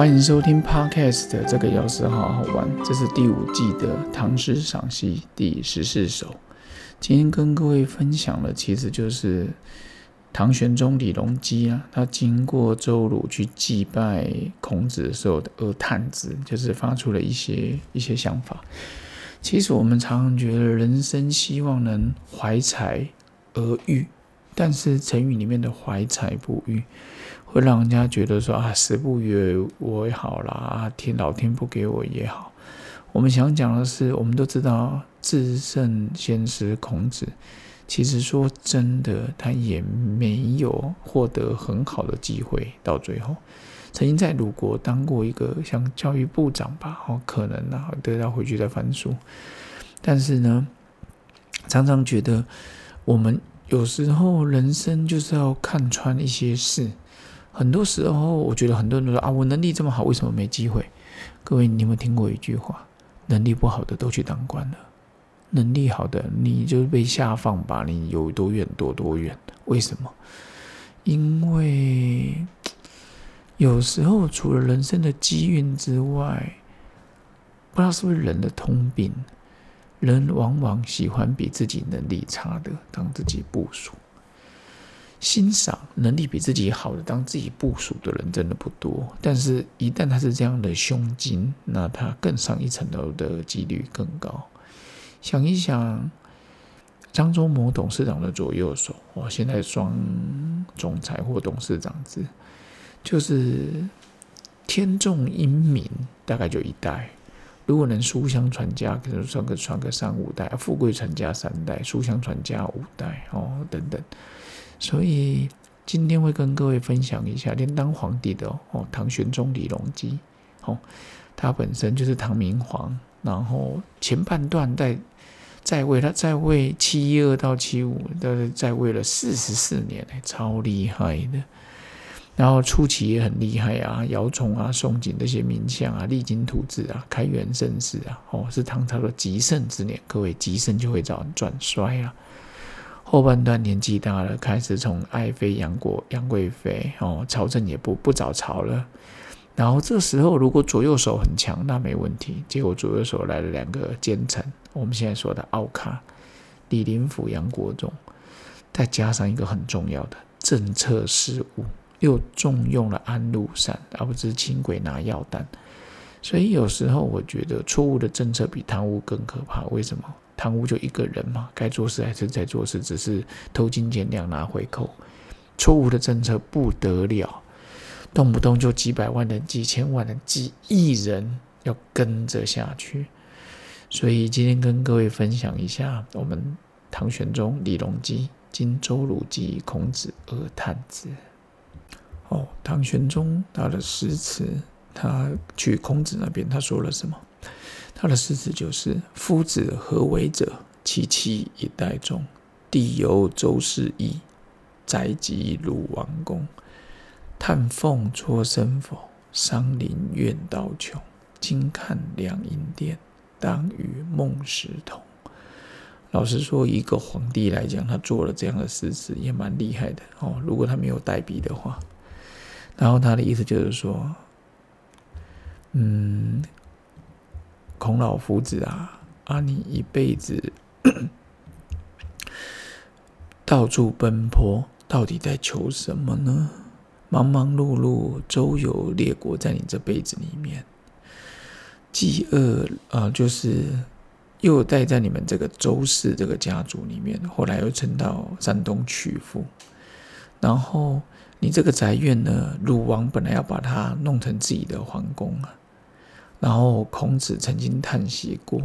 欢迎收听 Podcast 的这个钥匙好好玩，这是第五季的唐诗赏析第十四首。今天跟各位分享的其实就是唐玄宗李隆基啊，他经过周鲁去祭拜孔子的时候的而叹之，就是发出了一些一些想法。其实我们常常觉得人生希望能怀才而育，但是成语里面的怀才不遇。会让人家觉得说啊，时不与我也好啦，天老天不给我也好。我们想讲的是，我们都知道至圣先师孔子，其实说真的，他也没有获得很好的机会。到最后，曾经在鲁国当过一个像教育部长吧，哦，可能啊，得到回去再翻书。但是呢，常常觉得我们有时候人生就是要看穿一些事。很多时候，我觉得很多人都说啊，我能力这么好，为什么没机会？各位，你有没有听过一句话？能力不好的都去当官了，能力好的你就被下放吧，你有多远躲多远？为什么？因为有时候除了人生的机运之外，不知道是不是人的通病，人往往喜欢比自己能力差的当自己部署。欣赏能力比自己好的当自己部署的人真的不多，但是一旦他是这样的胸襟，那他更上一层楼的几率更高。想一想，张忠谋董事长的左右手，我，现在双总裁或董事长制，就是天纵英明，大概就一代。如果能书香传家，可能传个传个三五代；富贵传家三代，书香传家五代，哦，等等。所以今天会跟各位分享一下，连当皇帝的哦，唐玄宗李隆基，哦，他本身就是唐明皇，然后前半段在在位，他在位七一二到七五，是在位了四十四年，超厉害的。然后初期也很厉害啊，姚崇啊、宋璟这些名相啊，励精图治啊，开元盛世啊，哦，是唐朝的极盛之年。各位极盛就会早转衰啊。后半段年纪大了，开始从爱妃杨过、杨贵妃哦，朝政也不不早朝了。然后这时候如果左右手很强，那没问题。结果左右手来了两个奸臣，我们现在说的奥卡、李林甫、杨国忠，再加上一个很重要的政策失误，又重用了安禄山，而不是轻轨拿药单。所以有时候我觉得错误的政策比贪污更可怕。为什么？贪污就一个人嘛，该做事还是在做事，只是偷金减两拿回扣。错误的政策不得了，动不动就几百万人、几千万人、几亿人要跟着下去。所以今天跟各位分享一下，我们唐玄宗李隆基经周鲁记孔子二探子。哦，唐玄宗他的诗词，他去孔子那边，他说了什么？他的诗词就是：“夫子何为者？其妻以待众。地由周室邑，宅及鲁王宫。叹凤矬生否？伤林怨道穷。今看两楹殿，当与孟石同。”老实说，一个皇帝来讲，他做了这样的诗词也蛮厉害的哦。如果他没有代笔的话，然后他的意思就是说，嗯。孔老夫子啊，啊，你一辈子到处奔波，到底在求什么呢？忙忙碌碌，周游列国，在你这辈子里面，饥饿啊，就是又待在你们这个周氏这个家族里面，后来又迁到山东曲阜，然后你这个宅院呢，鲁王本来要把它弄成自己的皇宫啊。然后孔子曾经叹息过：“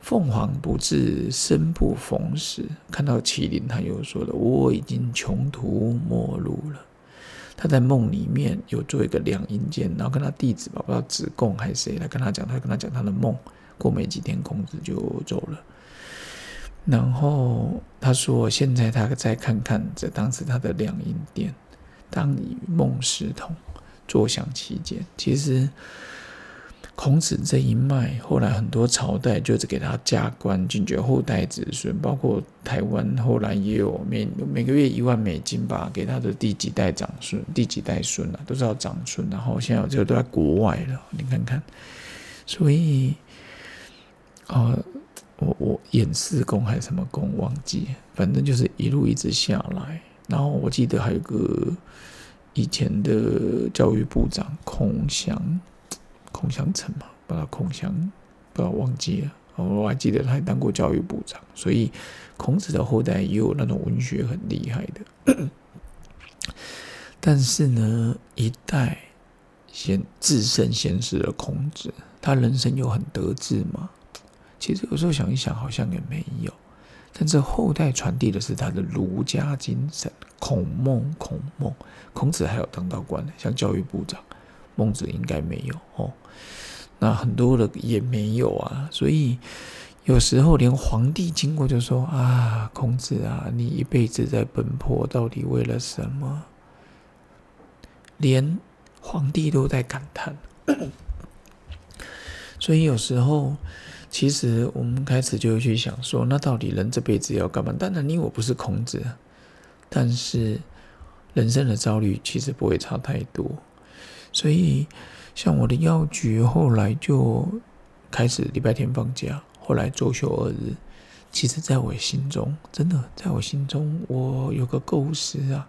凤凰不至，生不逢时。”看到麒麟，他又说了：“我已经穷途末路了。”他在梦里面有做一个两阴间，然后跟他弟子吧，不知道子贡还是谁来跟他讲，他跟他讲他的梦。过没几天，孔子就走了。然后他说：“现在他再看看这当时他的两阴殿，当与梦石同，坐享其间。”其实。孔子这一脉，后来很多朝代就是给他加官，进爵后代子孙，包括台湾后来也有每每个月一万美金吧，给他的第几代长孙、第几代孙啊，都是要长孙。然后现在这个都在国外了，你看看。所以，呃，我我演四公还是什么公忘记，反正就是一路一直下来。然后我记得还有个以前的教育部长孔祥。孔祥成嘛，把他孔祥不要忘记了。我还记得他还当过教育部长，所以孔子的后代也有那种文学很厉害的。但是呢，一代先自身先是了孔子，他人生有很得志吗？其实有时候想一想，好像也没有。但这后代传递的是他的儒家精神。孔孟，孔孟，孔子还有当到官的，像教育部长。孟子应该没有哦，那很多的也没有啊，所以有时候连皇帝经过就说啊，孔子啊，你一辈子在奔波，到底为了什么？连皇帝都在感叹。所以有时候，其实我们开始就会去想说，那到底人这辈子要干嘛？当然，你我不是孔子，但是人生的遭遇其实不会差太多。所以，像我的药局后来就开始礼拜天放假，后来周休二日。其实，在我心中，真的，在我心中，我有个构思啊。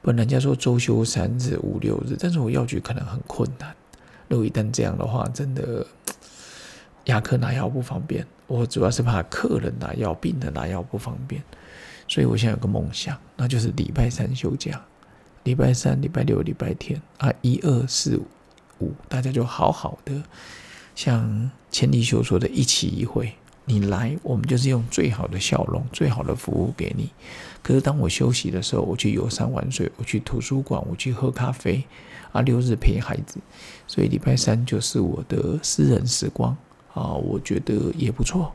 本来人家说周休三日、五六日，但是我药局可能很困难。如果一旦这样的话，真的 牙科拿药不方便。我主要是怕客人拿药、病人拿药不方便。所以我现在有个梦想，那就是礼拜三休假。礼拜三、礼拜六、礼拜天啊，一二四五，大家就好好的，像千里秀说的一起一会，你来，我们就是用最好的笑容、最好的服务给你。可是当我休息的时候，我去游山玩水，我去图书馆，我去喝咖啡，啊，六日陪孩子，所以礼拜三就是我的私人时光啊，我觉得也不错。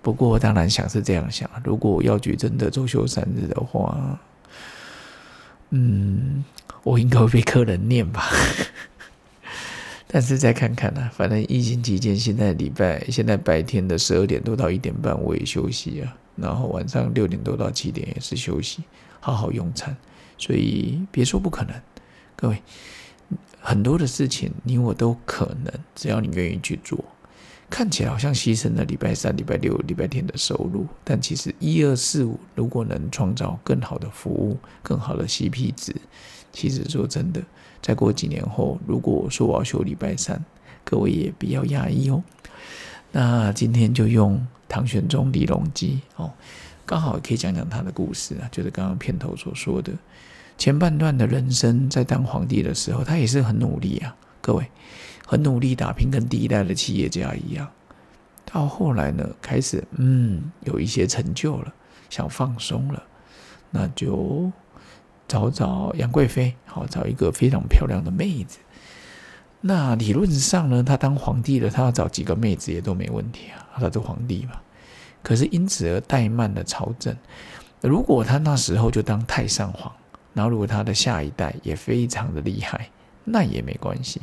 不过当然想是这样想，如果药局真的周休三日的话。嗯，我应该会被客人念吧，但是再看看呢，反正疫情期间，现在礼拜，现在白天的十二点多到一点半我也休息啊，然后晚上六点多到七点也是休息，好好用餐，所以别说不可能，各位，很多的事情你我都可能，只要你愿意去做。看起来好像牺牲了礼拜三、礼拜六、礼拜天的收入，但其实一二四五如果能创造更好的服务、更好的 CP 值，其实说真的，再过几年后，如果我说我要休礼拜三，各位也不要压抑哦。那今天就用唐玄宗李隆基哦，刚好可以讲讲他的故事啊，就是刚刚片头所说的前半段的人生，在当皇帝的时候，他也是很努力啊，各位。很努力打拼，跟第一代的企业家一样。到后来呢，开始嗯有一些成就了，想放松了，那就找找杨贵妃，好找一个非常漂亮的妹子。那理论上呢，他当皇帝了，他要找几个妹子也都没问题啊，他是皇帝嘛。可是因此而怠慢了朝政。如果他那时候就当太上皇，然后如果他的下一代也非常的厉害，那也没关系。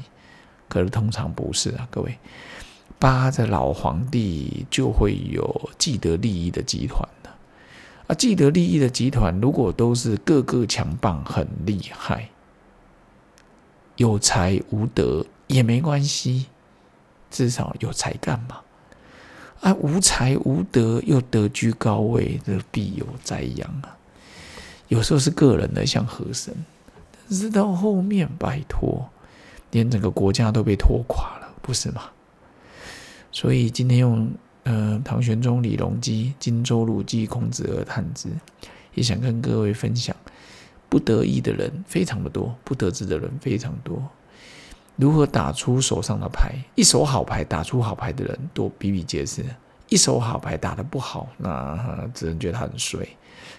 可是通常不是啊，各位，扒着老皇帝就会有既得利益的集团的啊，既得利益的集团如果都是个个强棒很厉害，有才无德也没关系，至少有才干嘛？啊，无才无德又得居高位的必有灾殃啊！有时候是个人的像和珅，但是到后面拜托。连整个国家都被拖垮了，不是吗？所以今天用呃唐玄宗李隆基、荆州鲁记孔子而谈之，也想跟各位分享，不得意的人非常的多，不得志的人非常多。如何打出手上的牌？一手好牌打出好牌的人多比比皆是，一手好牌打得不好，那只能觉得他很衰。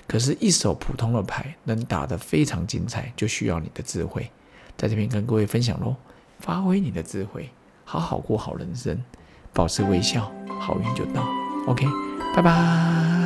可是，一手普通的牌能打得非常精彩，就需要你的智慧。在这边跟各位分享喽，发挥你的智慧，好好过好人生，保持微笑，好运就到。OK，拜拜。